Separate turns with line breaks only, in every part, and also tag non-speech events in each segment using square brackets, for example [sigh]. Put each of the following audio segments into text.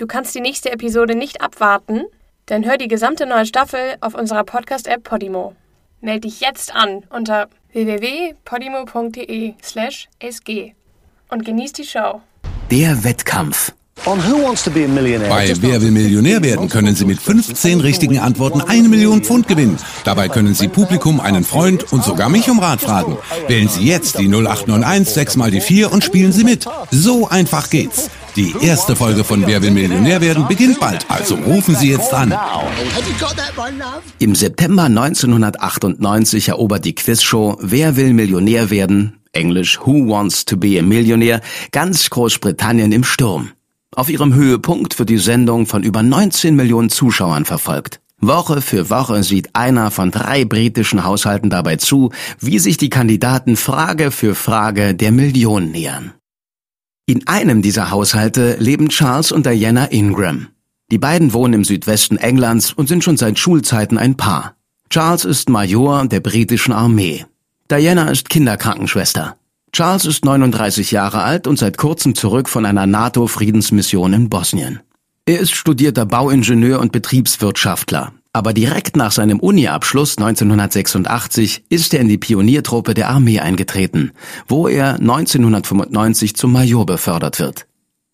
Du kannst die nächste Episode nicht abwarten? Dann hör die gesamte neue Staffel auf unserer Podcast-App Podimo. Meld dich jetzt an unter www.podimo.de/sg und genieß die Show.
Der Wettkampf.
Bei Wer will Millionär werden können Sie mit 15 richtigen Antworten eine Million Pfund gewinnen. Dabei können Sie Publikum, einen Freund und sogar mich um Rat fragen. Wählen Sie jetzt die 0891 6 mal die 4 und spielen Sie mit. So einfach geht's. Die erste Folge von Wer will Millionär werden beginnt bald. Also rufen Sie jetzt an.
Im September 1998 erobert die Quizshow Wer will Millionär werden, englisch Who Wants to be a Millionaire, ganz Großbritannien im Sturm. Auf ihrem Höhepunkt wird die Sendung von über 19 Millionen Zuschauern verfolgt. Woche für Woche sieht einer von drei britischen Haushalten dabei zu, wie sich die Kandidaten Frage für Frage der Million nähern. In einem dieser Haushalte leben Charles und Diana Ingram. Die beiden wohnen im Südwesten Englands und sind schon seit Schulzeiten ein Paar. Charles ist Major der britischen Armee. Diana ist Kinderkrankenschwester. Charles ist 39 Jahre alt und seit kurzem zurück von einer NATO-Friedensmission in Bosnien. Er ist studierter Bauingenieur und Betriebswirtschaftler. Aber direkt nach seinem Uni-Abschluss 1986 ist er in die Pioniertruppe der Armee eingetreten, wo er 1995 zum Major befördert wird.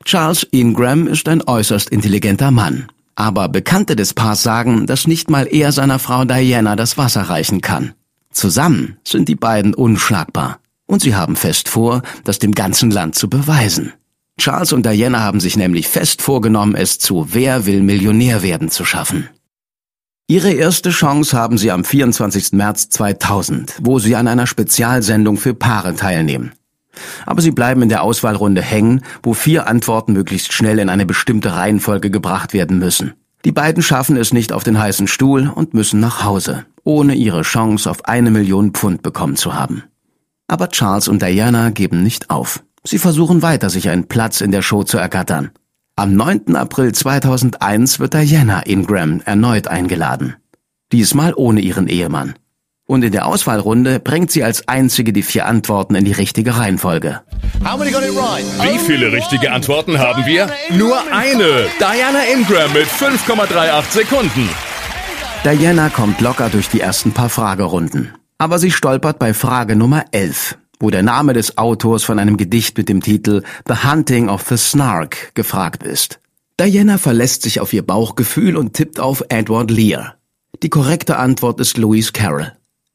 Charles Ingram ist ein äußerst intelligenter Mann. Aber Bekannte des Paars sagen, dass nicht mal er seiner Frau Diana das Wasser reichen kann. Zusammen sind die beiden unschlagbar. Und sie haben fest vor, das dem ganzen Land zu beweisen. Charles und Diana haben sich nämlich fest vorgenommen, es zu Wer will Millionär werden zu schaffen. Ihre erste Chance haben sie am 24. März 2000, wo sie an einer Spezialsendung für Paare teilnehmen. Aber sie bleiben in der Auswahlrunde hängen, wo vier Antworten möglichst schnell in eine bestimmte Reihenfolge gebracht werden müssen. Die beiden schaffen es nicht auf den heißen Stuhl und müssen nach Hause, ohne ihre Chance auf eine Million Pfund bekommen zu haben. Aber Charles und Diana geben nicht auf. Sie versuchen weiter, sich einen Platz in der Show zu ergattern. Am 9. April 2001 wird Diana Ingram erneut eingeladen. Diesmal ohne ihren Ehemann. Und in der Auswahlrunde bringt sie als einzige die vier Antworten in die richtige Reihenfolge.
Wie viele richtige Antworten haben wir? Nur eine. Diana Ingram mit 5,38 Sekunden.
Diana kommt locker durch die ersten paar Fragerunden. Aber sie stolpert bei Frage Nummer 11, wo der Name des Autors von einem Gedicht mit dem Titel The Hunting of the Snark gefragt ist. Diana verlässt sich auf ihr Bauchgefühl und tippt auf Edward Lear. Die korrekte Antwort ist Louise Carroll.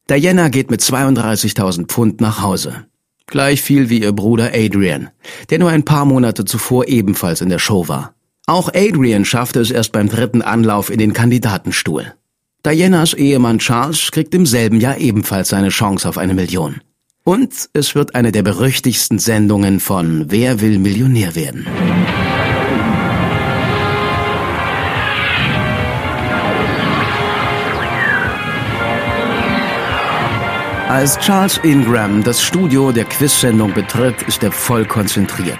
Diana geht mit 32.000 Pfund nach Hause. Gleich viel wie ihr Bruder Adrian, der nur ein paar Monate zuvor ebenfalls in der Show war. Auch Adrian schaffte es erst beim dritten Anlauf in den Kandidatenstuhl. Dianas Ehemann Charles kriegt im selben Jahr ebenfalls seine Chance auf eine Million. Und es wird eine der berüchtigsten Sendungen von Wer will Millionär werden. Als Charles Ingram das Studio der Quizsendung betritt, ist er voll konzentriert.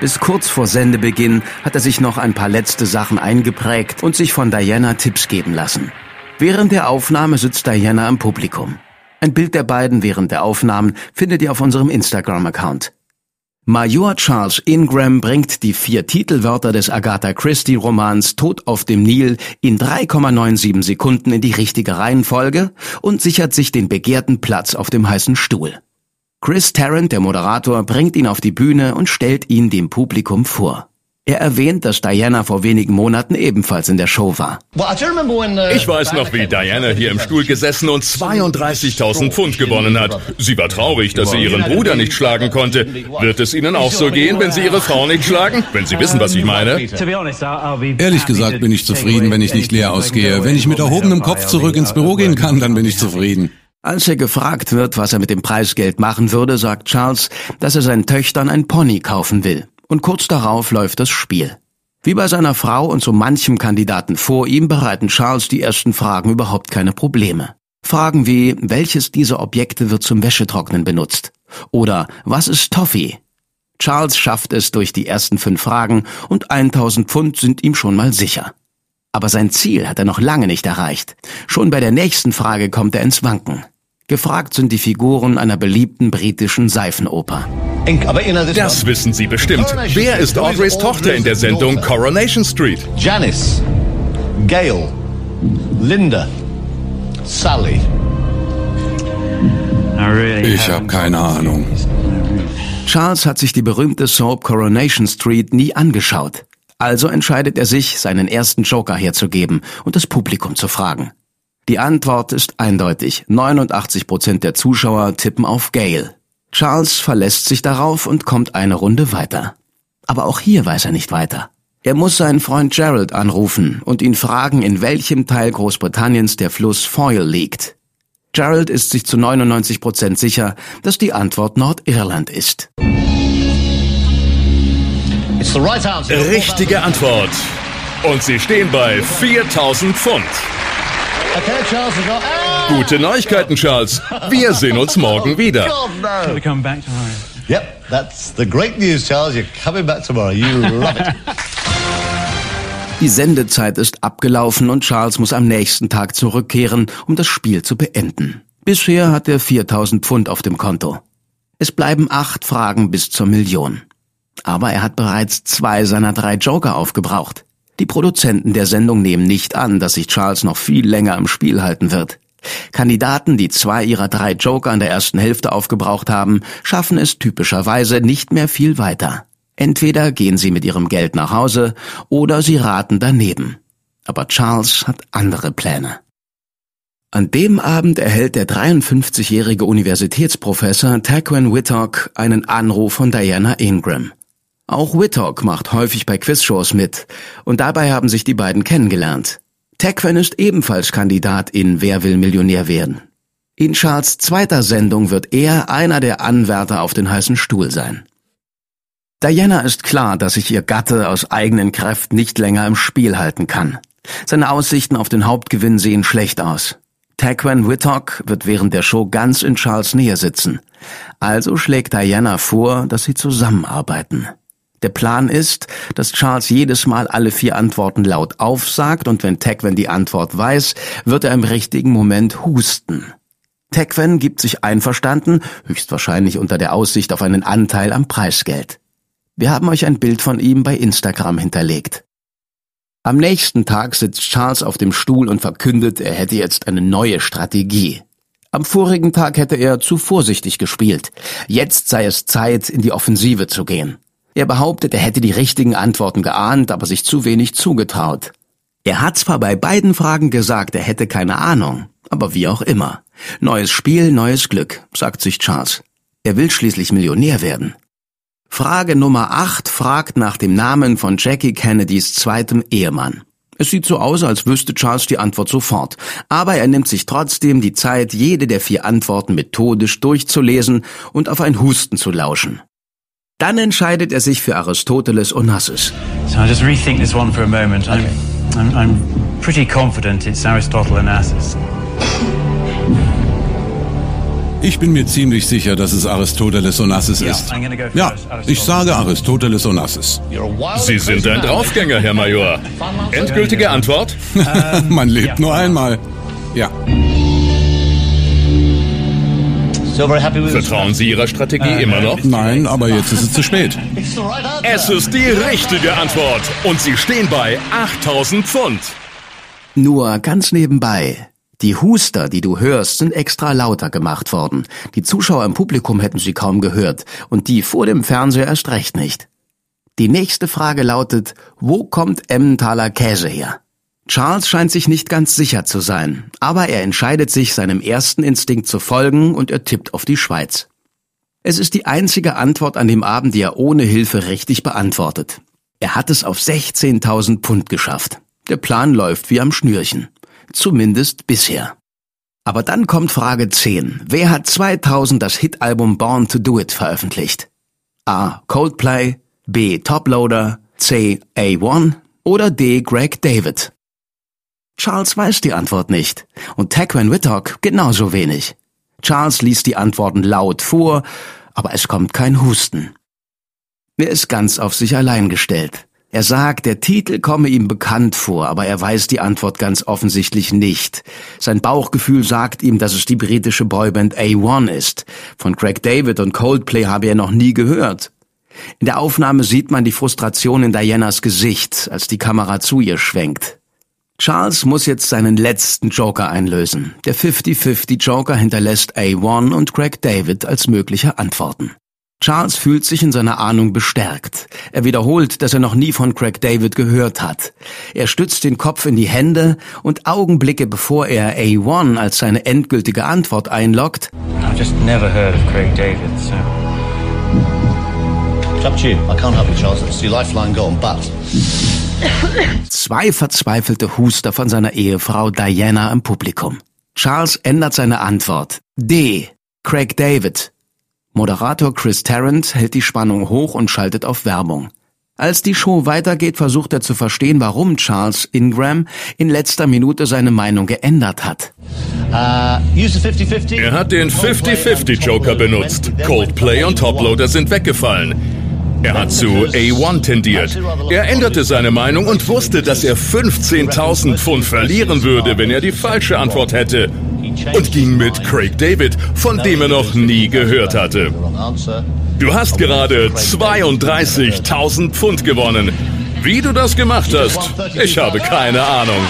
Bis kurz vor Sendebeginn hat er sich noch ein paar letzte Sachen eingeprägt und sich von Diana Tipps geben lassen. Während der Aufnahme sitzt Diana im Publikum. Ein Bild der beiden während der Aufnahmen findet ihr auf unserem Instagram-Account. Major Charles Ingram bringt die vier Titelwörter des Agatha Christie-Romans Tod auf dem Nil in 3,97 Sekunden in die richtige Reihenfolge und sichert sich den begehrten Platz auf dem heißen Stuhl. Chris Tarrant, der Moderator, bringt ihn auf die Bühne und stellt ihn dem Publikum vor. Er erwähnt, dass Diana vor wenigen Monaten ebenfalls in der Show war.
Uh,
Ich weiß noch, wie Diana hier im Stuhl gesessen und 32.000 Pfund gewonnen hat. Sie war traurig, dass sie ihren Bruder nicht schlagen konnte. Wird es Ihnen auch so gehen, wenn Sie Ihre Frau nicht schlagen? Wenn Sie wissen, was ich meine.
Ehrlich gesagt bin ich zufrieden, wenn ich nicht leer ausgehe. Wenn ich mit erhobenem Kopf zurück ins Büro gehen kann, dann bin ich zufrieden.
Als er gefragt wird, was er mit dem Preisgeld machen würde, sagt Charles, dass er seinen Töchtern ein Pony kaufen will. Und kurz darauf läuft das Spiel. Wie bei seiner Frau und so manchem Kandidaten vor ihm bereiten Charles die ersten Fragen überhaupt keine Probleme. Fragen wie, welches dieser Objekte wird zum Wäschetrocknen benutzt? Oder was ist Toffee? Charles schafft es durch die ersten fünf Fragen und 1000 Pfund sind ihm schon mal sicher. Aber sein Ziel hat er noch lange nicht erreicht. Schon bei der nächsten Frage kommt er ins Wanken. Gefragt sind die Figuren einer beliebten britischen Seifenoper.
Das wissen Sie bestimmt. Wer ist Audreys Tochter in der Sendung Coronation Street?
Janice, Gail, Linda, Sally.
Ich habe keine Ahnung.
Charles hat sich die berühmte Soap Coronation Street nie angeschaut. Also entscheidet er sich, seinen ersten Joker herzugeben und das Publikum zu fragen. Die Antwort ist eindeutig. 89 Prozent der Zuschauer tippen auf Gail. Charles verlässt sich darauf und kommt eine Runde weiter. Aber auch hier weiß er nicht weiter. Er muss seinen Freund Gerald anrufen und ihn fragen, in welchem Teil Großbritanniens der Fluss Foyle liegt. Gerald ist sich zu 99 Prozent sicher, dass die Antwort Nordirland ist.
Richtige Antwort. Und Sie stehen bei 4000 Pfund. Gute Neuigkeiten, Charles. Wir sehen uns morgen wieder.
Yep, that's the great news, Charles. You're coming back tomorrow. You love it.
Die Sendezeit ist abgelaufen und Charles muss am nächsten Tag zurückkehren, um das Spiel zu beenden. Bisher hat er 4000 Pfund auf dem Konto. Es bleiben acht Fragen bis zur Million. Aber er hat bereits zwei seiner drei Joker aufgebraucht. Die Produzenten der Sendung nehmen nicht an, dass sich Charles noch viel länger im Spiel halten wird. Kandidaten, die zwei ihrer drei Joker in der ersten Hälfte aufgebraucht haben, schaffen es typischerweise nicht mehr viel weiter. Entweder gehen sie mit ihrem Geld nach Hause oder sie raten daneben. Aber Charles hat andere Pläne. An dem Abend erhält der 53-jährige Universitätsprofessor Taquin Whittock einen Anruf von Diana Ingram. Auch Whittock macht häufig bei Quizshows mit und dabei haben sich die beiden kennengelernt. Taquin ist ebenfalls Kandidat in Wer will Millionär werden. In Charles zweiter Sendung wird er einer der Anwärter auf den heißen Stuhl sein. Diana ist klar, dass sich ihr Gatte aus eigenen Kräften nicht länger im Spiel halten kann. Seine Aussichten auf den Hauptgewinn sehen schlecht aus. Taquan Whittock wird während der Show ganz in Charles Nähe sitzen. Also schlägt Diana vor, dass sie zusammenarbeiten. Der Plan ist, dass Charles jedes Mal alle vier Antworten laut aufsagt und wenn Taquan die Antwort weiß, wird er im richtigen Moment husten. Taquan gibt sich einverstanden, höchstwahrscheinlich unter der Aussicht auf einen Anteil am Preisgeld. Wir haben euch ein Bild von ihm bei Instagram hinterlegt. Am nächsten Tag sitzt Charles auf dem Stuhl und verkündet, er hätte jetzt eine neue Strategie. Am vorigen Tag hätte er zu vorsichtig gespielt. Jetzt sei es Zeit, in die Offensive zu gehen. Er behauptet, er hätte die richtigen Antworten geahnt, aber sich zu wenig zugetraut. Er hat zwar bei beiden Fragen gesagt, er hätte keine Ahnung, aber wie auch immer. Neues Spiel, neues Glück, sagt sich Charles. Er will schließlich Millionär werden. Frage Nummer 8 fragt nach dem Namen von Jackie Kennedys zweitem Ehemann. Es sieht so aus, als wüsste Charles die Antwort sofort, aber er nimmt sich trotzdem die Zeit, jede der vier Antworten methodisch durchzulesen und auf ein Husten zu lauschen. Dann entscheidet er sich für Aristoteles Onassis.
So I just rethink this one for a moment. I'm, I'm, I'm pretty confident it's Aristotle Onassis.
Ich bin mir ziemlich sicher, dass es Aristoteles Onassis ist. Ja, ich sage Aristoteles Onassis.
Sie sind ein Draufgänger, Herr Major. Endgültige Antwort? [laughs]
Man lebt nur einmal. Ja.
Vertrauen Sie Ihrer Strategie immer noch?
Nein, aber jetzt ist es zu spät.
Es ist die richtige Antwort. Und Sie stehen bei 8000 Pfund.
Nur ganz nebenbei. Die Huster, die du hörst, sind extra lauter gemacht worden. Die Zuschauer im Publikum hätten sie kaum gehört und die vor dem Fernseher erst recht nicht. Die nächste Frage lautet, wo kommt Emmentaler Käse her? Charles scheint sich nicht ganz sicher zu sein, aber er entscheidet sich, seinem ersten Instinkt zu folgen und er tippt auf die Schweiz. Es ist die einzige Antwort an dem Abend, die er ohne Hilfe richtig beantwortet. Er hat es auf 16.000 Pfund geschafft. Der Plan läuft wie am Schnürchen. Zumindest bisher. Aber dann kommt Frage 10. Wer hat 2000 das Hitalbum Born to Do It veröffentlicht? A. Coldplay, B. Toploader, C. A1 oder D. Greg David? Charles weiß die Antwort nicht und Taquan Whittock genauso wenig. Charles liest die Antworten laut vor, aber es kommt kein Husten. Er ist ganz auf sich allein gestellt. Er sagt, der Titel komme ihm bekannt vor, aber er weiß die Antwort ganz offensichtlich nicht. Sein Bauchgefühl sagt ihm, dass es die britische Boyband A1 ist. Von Craig David und Coldplay habe er noch nie gehört. In der Aufnahme sieht man die Frustration in Dianas Gesicht, als die Kamera zu ihr schwenkt. Charles muss jetzt seinen letzten Joker einlösen. Der 50-50 Joker hinterlässt A1 und Craig David als mögliche Antworten. Charles fühlt sich in seiner Ahnung bestärkt. Er wiederholt, dass er noch nie von Craig David gehört hat. Er stützt den Kopf in die Hände und Augenblicke bevor er A1 als seine endgültige Antwort einloggt.
It's up to you. I can't help you, Charles. It's your lifeline gone, but...
Zwei verzweifelte Huster von seiner Ehefrau Diana im Publikum. Charles ändert seine Antwort. D. Craig David. Moderator Chris Tarrant hält die Spannung hoch und schaltet auf Werbung. Als die Show weitergeht, versucht er zu verstehen, warum Charles Ingram in letzter Minute seine Meinung geändert hat.
Uh,
er hat den 50-50 Joker benutzt. Coldplay und Toploader sind weggefallen. Er hat zu A1 tendiert. Er änderte seine Meinung und wusste, dass er 15.000 Pfund verlieren würde, wenn er die falsche Antwort hätte. Und ging mit Craig David, von dem er noch nie gehört hatte. Du hast gerade 32.000 Pfund gewonnen. Wie du das gemacht hast, ich habe keine Ahnung.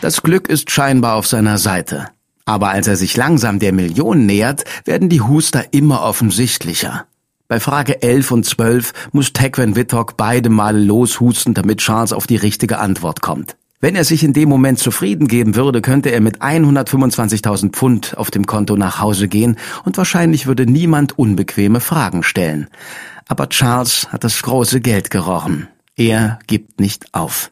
Das Glück ist scheinbar auf seiner Seite. Aber als er sich langsam der Million nähert, werden die Huster immer offensichtlicher. Bei Frage 11 und 12 muss Tequan Wittock beide Male loshusten, damit Charles auf die richtige Antwort kommt. Wenn er sich in dem Moment zufrieden geben würde, könnte er mit 125.000 Pfund auf dem Konto nach Hause gehen und wahrscheinlich würde niemand unbequeme Fragen stellen. Aber Charles hat das große Geld gerochen. Er gibt nicht auf.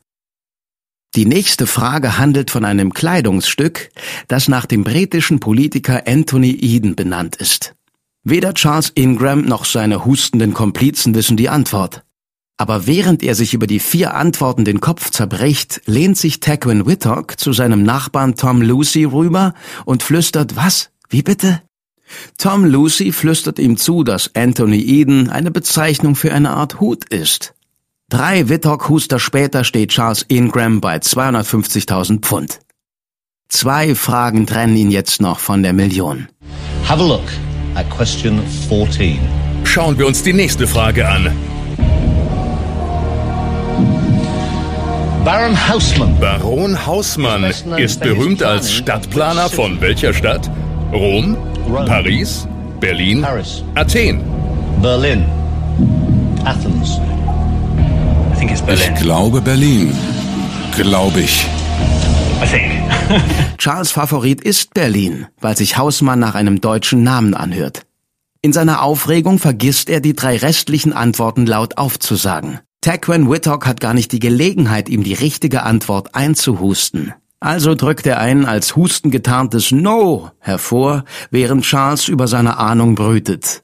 Die nächste Frage handelt von einem Kleidungsstück, das nach dem britischen Politiker Anthony Eden benannt ist. Weder Charles Ingram noch seine hustenden Komplizen wissen die Antwort. Aber während er sich über die vier Antworten den Kopf zerbricht, lehnt sich Taquin Whittock zu seinem Nachbarn Tom Lucy rüber und flüstert, was? Wie bitte? Tom Lucy flüstert ihm zu, dass Anthony Eden eine Bezeichnung für eine Art Hut ist. Drei Wittock-Huster später steht Charles Ingram bei 250.000 Pfund. Zwei Fragen trennen ihn jetzt noch von der Million.
Have a look at question 14.
Schauen wir uns die nächste Frage an.
Baron Hausmann.
Baron Hausmann ist berühmt als Stadtplaner von welcher Stadt? Rom, Paris, Berlin, Athen.
Berlin. Athens.
Ich glaube Berlin. Glaube ich. [laughs]
Charles Favorit ist Berlin, weil sich Hausmann nach einem deutschen Namen anhört. In seiner Aufregung vergisst er, die drei restlichen Antworten laut aufzusagen. Taquan Whittock hat gar nicht die Gelegenheit, ihm die richtige Antwort einzuhusten. Also drückt er ein als Husten getarntes No hervor, während Charles über seine Ahnung brütet.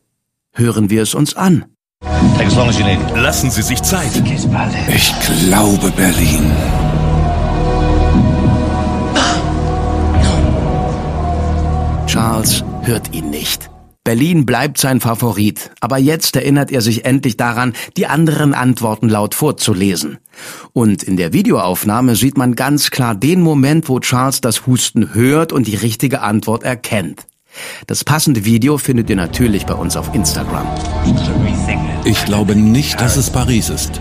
Hören wir es uns an.
Lassen Sie sich Zeit.
Ich glaube Berlin.
Charles hört ihn nicht. Berlin bleibt sein Favorit, aber jetzt erinnert er sich endlich daran, die anderen Antworten laut vorzulesen. Und in der Videoaufnahme sieht man ganz klar den Moment, wo Charles das Husten hört und die richtige Antwort erkennt. Das passende Video findet ihr natürlich bei uns auf Instagram.
Ich glaube nicht, dass es Paris ist.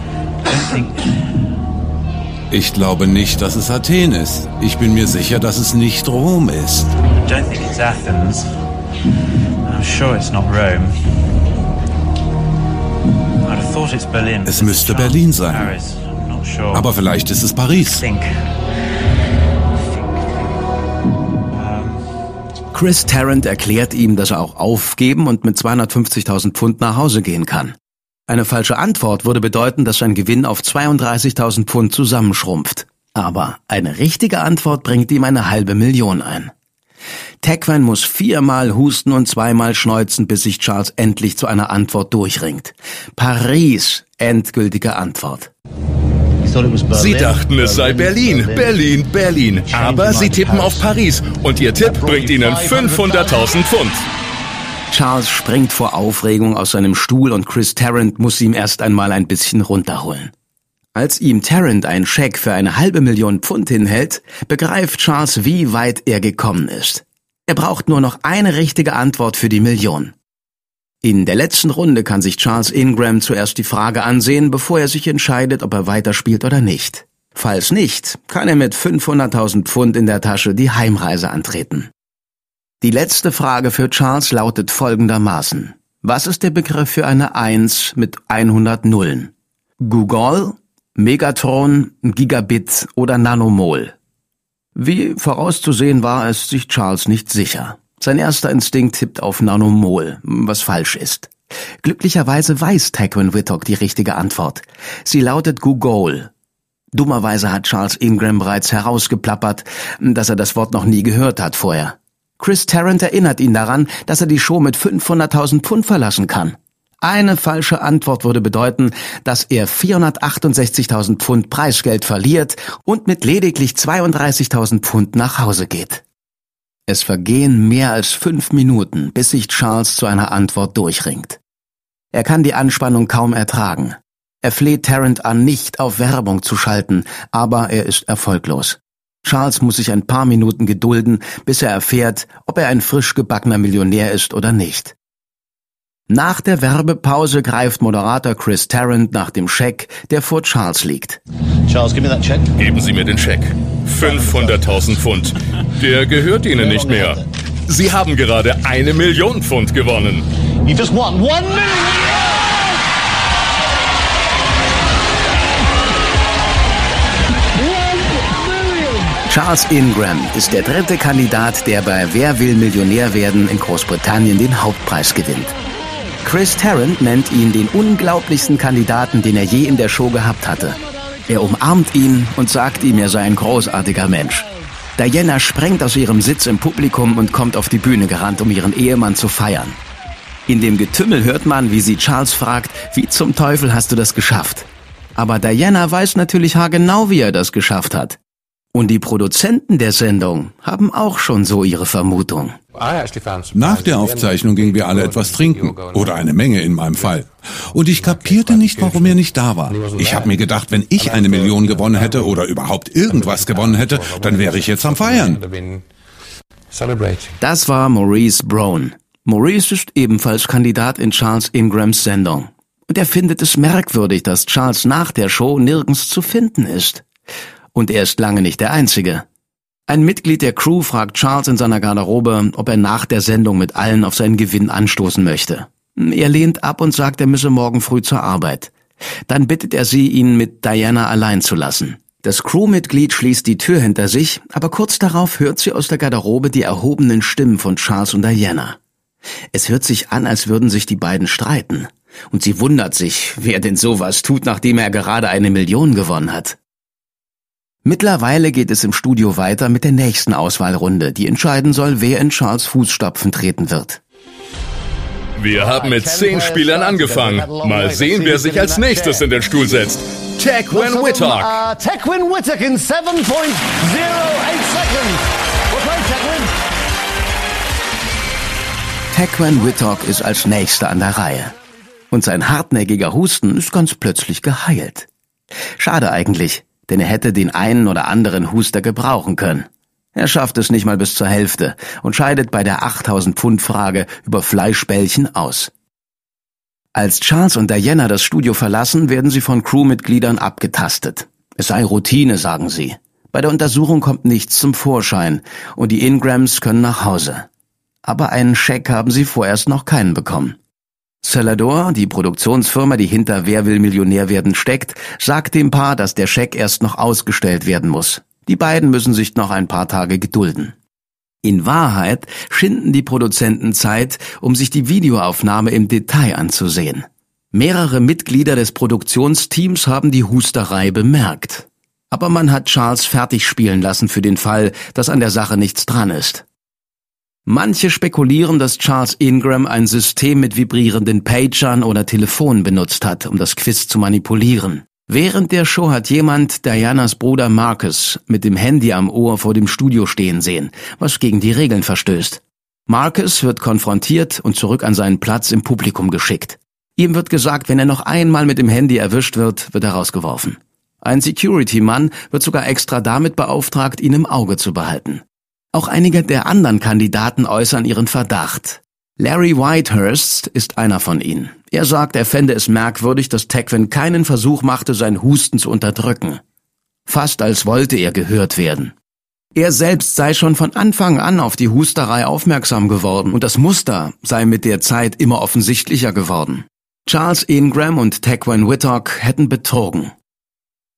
Ich glaube nicht, dass es Athen ist. Ich bin mir sicher, dass es nicht Rom ist.
I don't think it's Athens. I'm sure it's not Rome. I'd have thought it's Berlin.
Es müsste Berlin sein.
Paris. I'm not sure.
Aber vielleicht ist es Paris.
Chris Tarrant erklärt ihm, dass er auch aufgeben und mit 250.000 Pfund nach Hause gehen kann. Eine falsche Antwort würde bedeuten, dass sein Gewinn auf 32.000 Pfund zusammenschrumpft. Aber eine richtige Antwort bringt ihm eine halbe Million ein. Tequan muss viermal husten und zweimal schneuzen, bis sich Charles endlich zu einer Antwort durchringt. Paris, endgültige Antwort.
Sie dachten, es sei Berlin, Berlin, Berlin. Aber Sie tippen auf Paris und Ihr Tipp bringt Ihnen 500.000 Pfund.
Charles springt vor Aufregung aus seinem Stuhl und Chris Tarrant muss ihm erst einmal ein bisschen runterholen. Als ihm Tarrant einen Scheck für eine halbe Million Pfund hinhält, begreift Charles, wie weit er gekommen ist. Er braucht nur noch eine richtige Antwort für die Million. In der letzten Runde kann sich Charles Ingram zuerst die Frage ansehen, bevor er sich entscheidet, ob er weiterspielt oder nicht. Falls nicht, kann er mit 500.000 Pfund in der Tasche die Heimreise antreten. Die letzte Frage für Charles lautet folgendermaßen. Was ist der Begriff für eine 1 mit 100 Nullen? Google, Megatron, Gigabit oder Nanomol? Wie vorauszusehen war, ist sich Charles nicht sicher. Sein erster Instinkt tippt auf Nanomol, was falsch ist. Glücklicherweise weiß Taquin Whittock die richtige Antwort. Sie lautet Google. Dummerweise hat Charles Ingram bereits herausgeplappert, dass er das Wort noch nie gehört hat vorher. Chris Tarrant erinnert ihn daran, dass er die Show mit 500.000 Pfund verlassen kann. Eine falsche Antwort würde bedeuten, dass er 468.000 Pfund Preisgeld verliert und mit lediglich 32.000 Pfund nach Hause geht. Es vergehen mehr als fünf Minuten, bis sich Charles zu einer Antwort durchringt. Er kann die Anspannung kaum ertragen. Er fleht Tarrant an, nicht auf Werbung zu schalten, aber er ist erfolglos. Charles muss sich ein paar Minuten gedulden, bis er erfährt, ob er ein frisch gebackener Millionär ist oder nicht. Nach der Werbepause greift Moderator Chris Tarrant nach dem Scheck, der vor Charles liegt.
Charles, give me that check.
Geben Sie mir den Scheck. 500.000 Pfund. Der gehört Ihnen nicht mehr. Sie haben gerade eine Million Pfund gewonnen.
You just won one million.
Charles Ingram ist der dritte Kandidat, der bei Wer will Millionär werden in Großbritannien den Hauptpreis gewinnt. Chris Tarrant nennt ihn den unglaublichsten Kandidaten, den er je in der Show gehabt hatte. Er umarmt ihn und sagt ihm, er sei ein großartiger Mensch. Diana sprengt aus ihrem Sitz im Publikum und kommt auf die Bühne gerannt, um ihren Ehemann zu feiern. In dem Getümmel hört man, wie sie Charles fragt, wie zum Teufel hast du das geschafft? Aber Diana weiß natürlich haargenau, wie er das geschafft hat. Und die Produzenten der Sendung haben auch schon so ihre Vermutung.
Nach der Aufzeichnung gingen wir alle etwas trinken. Oder eine Menge in meinem Fall. Und ich kapierte nicht, warum er nicht da war. Ich habe mir gedacht, wenn ich eine Million gewonnen hätte oder überhaupt irgendwas gewonnen hätte, dann wäre ich jetzt am Feiern.
Das war Maurice Brown. Maurice ist ebenfalls Kandidat in Charles Ingrams Sendung. Und er findet es merkwürdig, dass Charles nach der Show nirgends zu finden ist. Und er ist lange nicht der Einzige. Ein Mitglied der Crew fragt Charles in seiner Garderobe, ob er nach der Sendung mit allen auf seinen Gewinn anstoßen möchte. Er lehnt ab und sagt, er müsse morgen früh zur Arbeit. Dann bittet er sie, ihn mit Diana allein zu lassen. Das Crewmitglied schließt die Tür hinter sich, aber kurz darauf hört sie aus der Garderobe die erhobenen Stimmen von Charles und Diana. Es hört sich an, als würden sich die beiden streiten. Und sie wundert sich, wer denn sowas tut, nachdem er gerade eine Million gewonnen hat. Mittlerweile geht es im Studio weiter mit der nächsten Auswahlrunde, die entscheiden soll, wer in Charles Fußstapfen treten wird.
Wir haben mit zehn Spielern angefangen. Mal sehen, wer sich als nächstes in den Stuhl setzt. Tequin Whittock.
Uh, Tequin Whittock in 7.08 seconds. Tequin
Whittock ist als nächster an der Reihe. Und sein hartnäckiger Husten ist ganz plötzlich geheilt. Schade eigentlich, denn er hätte den einen oder anderen Huster gebrauchen können. Er schafft es nicht mal bis zur Hälfte und scheidet bei der 8000 Pfund Frage über Fleischbällchen aus. Als Charles und Diana das Studio verlassen, werden sie von Crewmitgliedern abgetastet. Es sei Routine, sagen sie. Bei der Untersuchung kommt nichts zum Vorschein und die Ingrams können nach Hause. Aber einen Scheck haben sie vorerst noch keinen bekommen. Celador, die Produktionsfirma, die hinter Wer will Millionär werden steckt, sagt dem Paar, dass der Scheck erst noch ausgestellt werden muss. Die beiden müssen sich noch ein paar Tage gedulden. In Wahrheit schinden die Produzenten Zeit, um sich die Videoaufnahme im Detail anzusehen. Mehrere Mitglieder des Produktionsteams haben die Husterei bemerkt. Aber man hat Charles fertig spielen lassen für den Fall, dass an der Sache nichts dran ist. Manche spekulieren, dass Charles Ingram ein System mit vibrierenden Pagern oder Telefonen benutzt hat, um das Quiz zu manipulieren. Während der Show hat jemand Dianas Bruder Marcus mit dem Handy am Ohr vor dem Studio stehen sehen, was gegen die Regeln verstößt. Marcus wird konfrontiert und zurück an seinen Platz im Publikum geschickt. Ihm wird gesagt, wenn er noch einmal mit dem Handy erwischt wird, wird er rausgeworfen. Ein Security-Mann wird sogar extra damit beauftragt, ihn im Auge zu behalten. Auch einige der anderen Kandidaten äußern ihren Verdacht. Larry Whitehurst ist einer von ihnen. Er sagt, er fände es merkwürdig, dass Tequin keinen Versuch machte, sein Husten zu unterdrücken. Fast als wollte er gehört werden. Er selbst sei schon von Anfang an auf die Husterei aufmerksam geworden und das Muster sei mit der Zeit immer offensichtlicher geworden. Charles Ingram und Tequin Whittock hätten betrogen.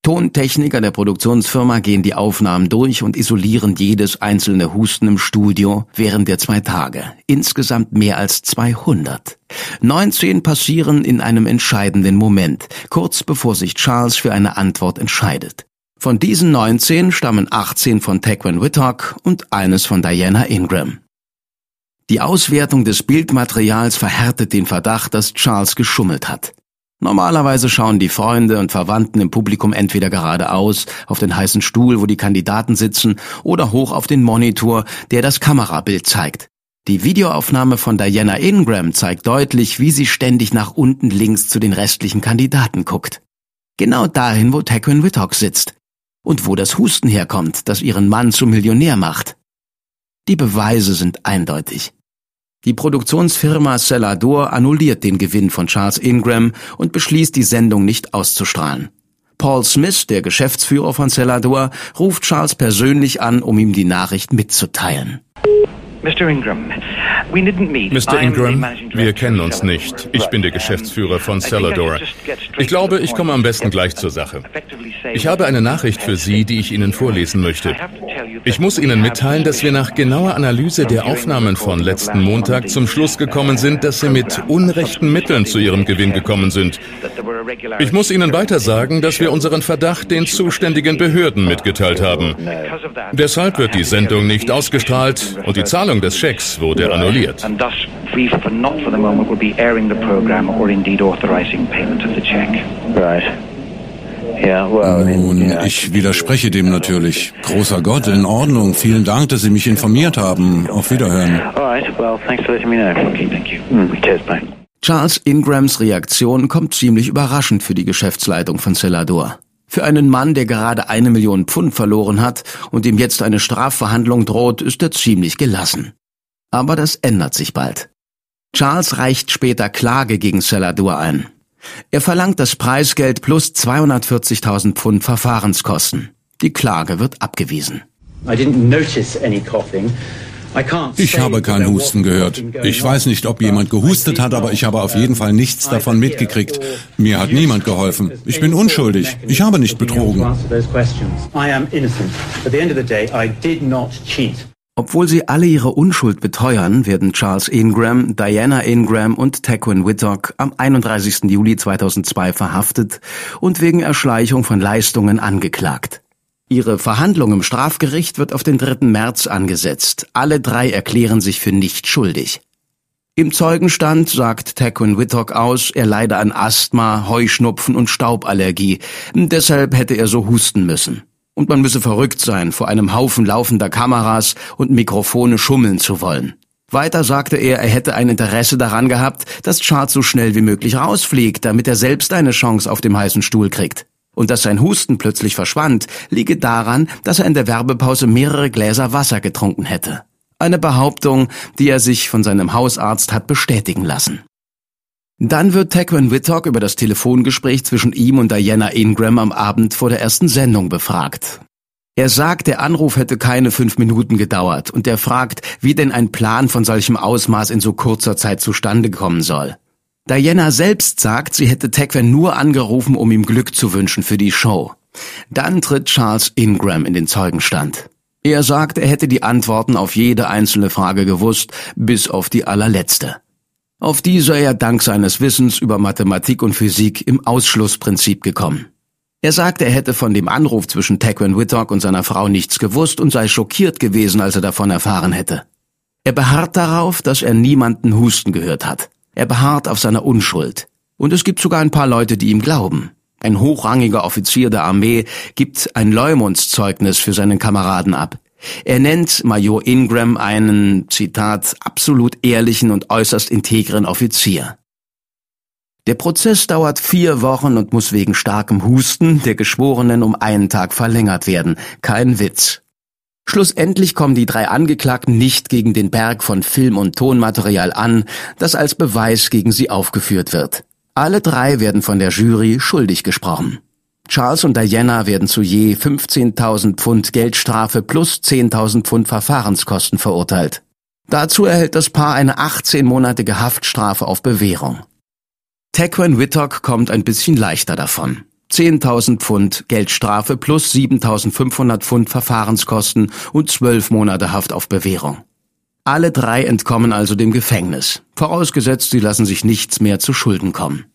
Tontechniker der Produktionsfirma gehen die Aufnahmen durch und isolieren jedes einzelne Husten im Studio während der zwei Tage. Insgesamt mehr als 200. 19 passieren in einem entscheidenden Moment, kurz bevor sich Charles für eine Antwort entscheidet. Von diesen 19 stammen 18 von Tequin Whittock und eines von Diana Ingram. Die Auswertung des Bildmaterials verhärtet den Verdacht, dass Charles geschummelt hat. Normalerweise schauen die Freunde und Verwandten im Publikum entweder geradeaus auf den heißen Stuhl, wo die Kandidaten sitzen, oder hoch auf den Monitor, der das Kamerabild zeigt. Die Videoaufnahme von Diana Ingram zeigt deutlich, wie sie ständig nach unten links zu den restlichen Kandidaten guckt. Genau dahin, wo Tequin Whittock sitzt. Und wo das Husten herkommt, das ihren Mann zum Millionär macht. Die Beweise sind eindeutig. Die Produktionsfirma Celador annulliert den Gewinn von Charles Ingram und beschließt, die Sendung nicht auszustrahlen. Paul Smith, der Geschäftsführer von Celador, ruft Charles persönlich an, um ihm die Nachricht mitzuteilen.
Mr. Ingram, wir kennen uns nicht. Ich bin der Geschäftsführer von Celador. Ich glaube, ich komme am besten gleich zur Sache. Ich habe eine Nachricht für Sie, die ich Ihnen vorlesen möchte. Ich muss Ihnen mitteilen, dass wir nach genauer Analyse der Aufnahmen von letzten Montag zum Schluss gekommen sind, dass Sie mit unrechten Mitteln zu Ihrem Gewinn gekommen sind. Ich muss Ihnen weiter sagen, dass wir unseren Verdacht den zuständigen Behörden mitgeteilt haben. Deshalb wird die Sendung nicht ausgestrahlt und die Zahlung des Schecks wurde annulliert.
Nun, ich widerspreche dem natürlich. Großer Gott, in Ordnung. Vielen Dank, dass Sie mich informiert haben. Auf Wiederhören.
Charles Ingrams Reaktion kommt ziemlich überraschend für die Geschäftsleitung von Celador. Für einen Mann, der gerade eine Million Pfund verloren hat und ihm jetzt eine Strafverhandlung droht, ist er ziemlich gelassen. Aber das ändert sich bald. Charles reicht später Klage gegen Celador ein. Er verlangt das Preisgeld plus 240.000 Pfund Verfahrenskosten. Die Klage wird abgewiesen. I didn't notice any
coughing. Ich habe keinen Husten gehört. Ich weiß nicht, ob jemand gehustet hat, aber ich habe auf jeden Fall nichts davon mitgekriegt. Mir hat niemand geholfen. Ich bin unschuldig. Ich habe nicht betrogen.
Obwohl sie alle ihre Unschuld beteuern, werden Charles Ingram, Diana Ingram und Tequin Whittock am 31. Juli 2002 verhaftet und wegen Erschleichung von Leistungen angeklagt. Ihre Verhandlung im Strafgericht wird auf den 3. März angesetzt. Alle drei erklären sich für nicht schuldig. Im Zeugenstand sagt Tequin Whittock aus, er leide an Asthma, Heuschnupfen und Stauballergie. Deshalb hätte er so husten müssen. Und man müsse verrückt sein, vor einem Haufen laufender Kameras und Mikrofone schummeln zu wollen. Weiter sagte er, er hätte ein Interesse daran gehabt, dass Charles so schnell wie möglich rausfliegt, damit er selbst eine Chance auf dem heißen Stuhl kriegt. Und dass sein Husten plötzlich verschwand, liege daran, dass er in der Werbepause mehrere Gläser Wasser getrunken hätte. Eine Behauptung, die er sich von seinem Hausarzt hat bestätigen lassen. Dann wird Tequin Whittock über das Telefongespräch zwischen ihm und Diana Ingram am Abend vor der ersten Sendung befragt. Er sagt, der Anruf hätte keine fünf Minuten gedauert und er fragt, wie denn ein Plan von solchem Ausmaß in so kurzer Zeit zustande kommen soll. Diana selbst sagt, sie hätte Tequin nur angerufen, um ihm Glück zu wünschen für die Show. Dann tritt Charles Ingram in den Zeugenstand. Er sagt, er hätte die Antworten auf jede einzelne Frage gewusst, bis auf die allerletzte. Auf die sei er dank seines Wissens über Mathematik und Physik im Ausschlussprinzip gekommen. Er sagte, er hätte von dem Anruf zwischen Tequin Whittock und seiner Frau nichts gewusst und sei schockiert gewesen, als er davon erfahren hätte. Er beharrt darauf, dass er niemanden husten gehört hat. Er beharrt auf seiner Unschuld. Und es gibt sogar ein paar Leute, die ihm glauben. Ein hochrangiger Offizier der Armee gibt ein Leumundszeugnis für seinen Kameraden ab. Er nennt Major Ingram einen, Zitat, absolut ehrlichen und äußerst integren Offizier. Der Prozess dauert vier Wochen und muss wegen starkem Husten der Geschworenen um einen Tag verlängert werden. Kein Witz. Schlussendlich kommen die drei Angeklagten nicht gegen den Berg von Film- und Tonmaterial an, das als Beweis gegen sie aufgeführt wird. Alle drei werden von der Jury schuldig gesprochen. Charles und Diana werden zu je 15.000 Pfund Geldstrafe plus 10.000 Pfund Verfahrenskosten verurteilt. Dazu erhält das Paar eine 18-monatige Haftstrafe auf Bewährung. Tequan Whittock kommt ein bisschen leichter davon. 10.000 Pfund Geldstrafe plus 7.500 Pfund Verfahrenskosten und 12 Monate Haft auf Bewährung. Alle drei entkommen also dem Gefängnis, vorausgesetzt sie lassen sich nichts mehr zu Schulden kommen.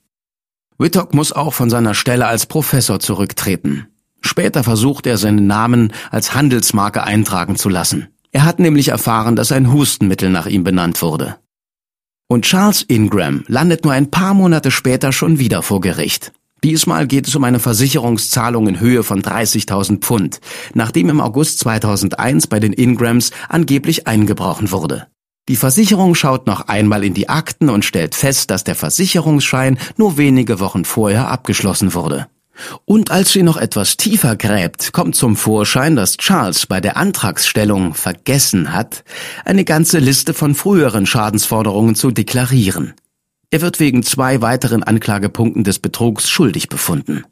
Whittock muss auch von seiner Stelle als Professor zurücktreten. Später versucht er, seinen Namen als Handelsmarke eintragen zu lassen. Er hat nämlich erfahren, dass ein Hustenmittel nach ihm benannt wurde. Und Charles Ingram landet nur ein paar Monate später schon wieder vor Gericht. Diesmal geht es um eine Versicherungszahlung in Höhe von 30.000 Pfund, nachdem im August 2001 bei den Ingrams angeblich eingebrochen wurde. Die Versicherung schaut noch einmal in die Akten und stellt fest, dass der Versicherungsschein nur wenige Wochen vorher abgeschlossen wurde. Und als sie noch etwas tiefer gräbt, kommt zum Vorschein, dass Charles bei der Antragsstellung vergessen hat, eine ganze Liste von früheren Schadensforderungen zu deklarieren. Er wird wegen zwei weiteren Anklagepunkten des Betrugs schuldig befunden.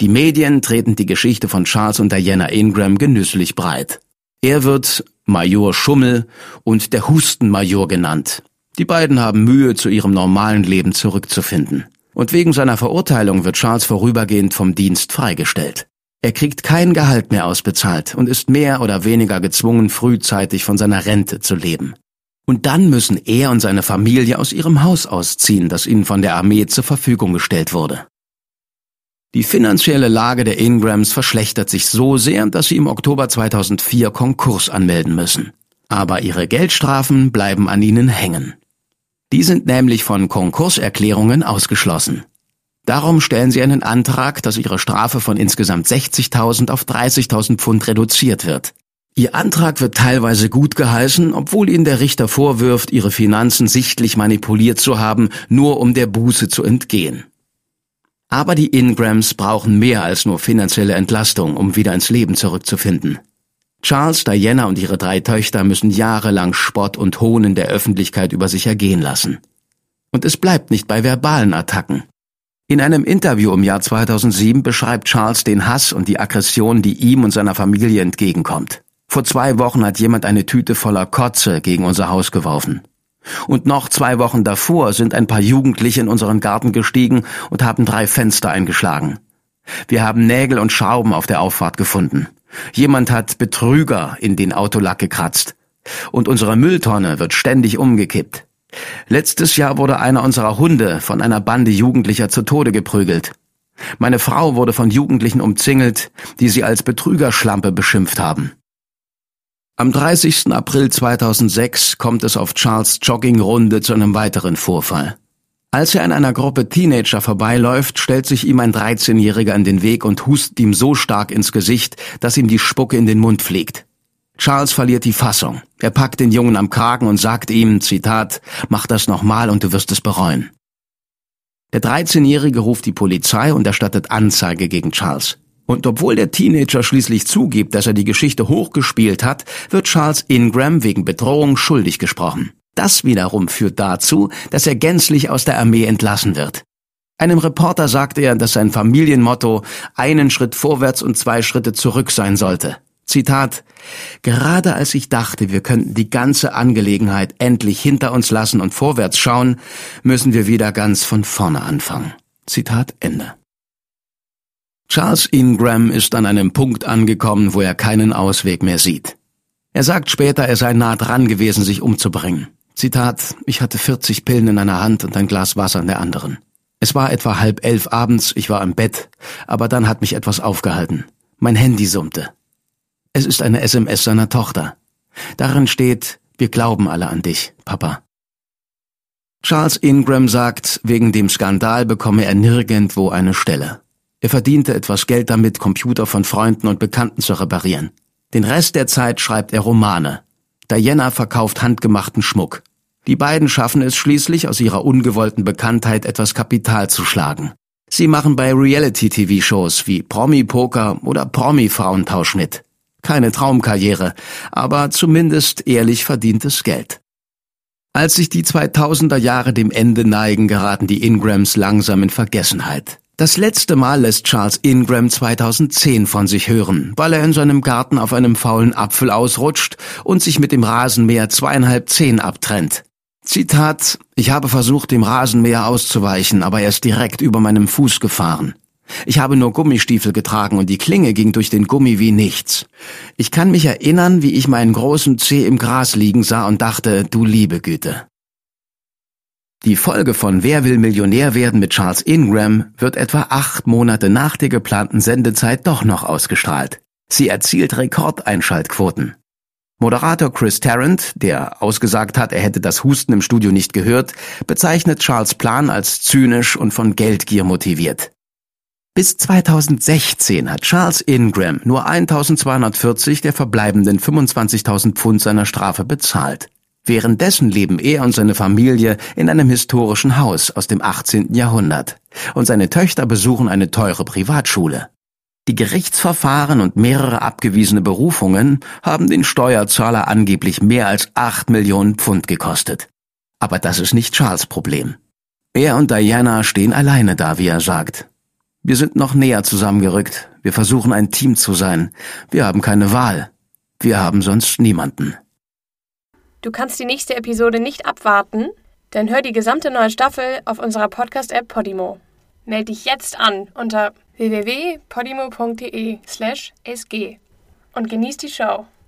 Die Medien treten die Geschichte von Charles und Diana Ingram genüsslich breit. Er wird Major Schummel und der Hustenmajor genannt. Die beiden haben Mühe, zu ihrem normalen Leben zurückzufinden. Und wegen seiner Verurteilung wird Charles vorübergehend vom Dienst freigestellt. Er kriegt kein Gehalt mehr ausbezahlt und ist mehr oder weniger gezwungen, frühzeitig von seiner Rente zu leben. Und dann müssen er und seine Familie aus ihrem Haus ausziehen, das ihnen von der Armee zur Verfügung gestellt wurde. Die finanzielle Lage der Ingrams verschlechtert sich so sehr, dass sie im Oktober 2004 Konkurs anmelden müssen. Aber ihre Geldstrafen bleiben an ihnen hängen. Die sind nämlich von Konkurserklärungen ausgeschlossen. Darum stellen sie einen Antrag, dass ihre Strafe von insgesamt 60.000 auf 30.000 Pfund reduziert wird. Ihr Antrag wird teilweise gut geheißen, obwohl ihnen der Richter vorwirft, ihre Finanzen sichtlich manipuliert zu haben, nur um der Buße zu entgehen. Aber die Ingrams brauchen mehr als nur finanzielle Entlastung, um wieder ins Leben zurückzufinden. Charles, Diana und ihre drei Töchter müssen jahrelang Spott und Hohn in der Öffentlichkeit über sich ergehen lassen. Und es bleibt nicht bei verbalen Attacken. In einem Interview im Jahr 2007 beschreibt Charles den Hass und die Aggression, die ihm und seiner Familie entgegenkommt. Vor zwei Wochen hat jemand eine Tüte voller Kotze gegen unser Haus geworfen. Und noch zwei Wochen davor sind ein paar Jugendliche in unseren Garten gestiegen und haben drei Fenster eingeschlagen. Wir haben Nägel und Schrauben auf der Auffahrt gefunden. Jemand hat Betrüger in den Autolack gekratzt. Und unsere Mülltonne wird ständig umgekippt. Letztes Jahr wurde einer unserer Hunde von einer Bande Jugendlicher zu Tode geprügelt. Meine Frau wurde von Jugendlichen umzingelt, die sie als Betrügerschlampe beschimpft haben. Am 30. April 2006 kommt es auf Charles Joggingrunde zu einem weiteren Vorfall. Als er an einer Gruppe Teenager vorbeiläuft, stellt sich ihm ein 13-Jähriger in den Weg und hustet ihm so stark ins Gesicht, dass ihm die Spucke in den Mund fliegt. Charles verliert die Fassung. Er packt den Jungen am Kragen und sagt ihm, Zitat, mach das nochmal und du wirst es bereuen. Der 13-Jährige ruft die Polizei und erstattet Anzeige gegen Charles. Und obwohl der Teenager schließlich zugibt, dass er die Geschichte hochgespielt hat, wird Charles Ingram wegen Bedrohung schuldig gesprochen. Das wiederum führt dazu, dass er gänzlich aus der Armee entlassen wird. Einem Reporter sagte er, dass sein Familienmotto einen Schritt vorwärts und zwei Schritte zurück sein sollte. Zitat Gerade als ich dachte, wir könnten die ganze Angelegenheit endlich hinter uns lassen und vorwärts schauen, müssen wir wieder ganz von vorne anfangen. Zitat Ende. Charles Ingram ist an einem Punkt angekommen, wo er keinen Ausweg mehr sieht. Er sagt später, er sei nah dran gewesen, sich umzubringen. Zitat, ich hatte 40 Pillen in einer Hand und ein Glas Wasser in der anderen. Es war etwa halb elf abends, ich war im Bett, aber dann hat mich etwas aufgehalten. Mein Handy summte. Es ist eine SMS seiner Tochter. Darin steht, wir glauben alle an dich, Papa. Charles Ingram sagt, wegen dem Skandal bekomme er nirgendwo eine Stelle. Er verdiente etwas Geld damit, Computer von Freunden und Bekannten zu reparieren. Den Rest der Zeit schreibt er Romane. Diana verkauft handgemachten Schmuck. Die beiden schaffen es schließlich, aus ihrer ungewollten Bekanntheit etwas Kapital zu schlagen. Sie machen bei Reality-TV-Shows wie Promi-Poker oder Promi-Frauentausch mit. Keine Traumkarriere, aber zumindest ehrlich verdientes Geld. Als sich die 2000er Jahre dem Ende neigen, geraten die Ingrams langsam in Vergessenheit. Das letzte Mal lässt Charles Ingram 2010 von sich hören, weil er in seinem Garten auf einem faulen Apfel ausrutscht und sich mit dem Rasenmäher zweieinhalb Zehen abtrennt. Zitat, ich habe versucht, dem Rasenmäher auszuweichen, aber er ist direkt über meinem Fuß gefahren. Ich habe nur Gummistiefel getragen und die Klinge ging durch den Gummi wie nichts. Ich kann mich erinnern, wie ich meinen großen Zeh im Gras liegen sah und dachte, du liebe Güte. Die Folge von Wer will Millionär werden mit Charles Ingram wird etwa acht Monate nach der geplanten Sendezeit doch noch ausgestrahlt. Sie erzielt Rekordeinschaltquoten. Moderator Chris Tarrant, der ausgesagt hat, er hätte das Husten im Studio nicht gehört, bezeichnet Charles Plan als zynisch und von Geldgier motiviert. Bis 2016 hat Charles Ingram nur 1240 der verbleibenden 25.000 Pfund seiner Strafe bezahlt. Währenddessen leben er und seine Familie in einem historischen Haus aus dem 18. Jahrhundert. Und seine Töchter besuchen eine teure Privatschule. Die Gerichtsverfahren und mehrere abgewiesene Berufungen haben den Steuerzahler angeblich mehr als acht Millionen Pfund gekostet. Aber das ist nicht Charles Problem. Er und Diana stehen alleine da, wie er sagt. Wir sind noch näher zusammengerückt. Wir versuchen ein Team zu sein. Wir haben keine Wahl. Wir haben sonst niemanden.
Du kannst die nächste Episode nicht abwarten? Dann hör die gesamte neue Staffel auf unserer Podcast-App Podimo. Meld dich jetzt an unter www.podimo.de/sg und genieß die Show.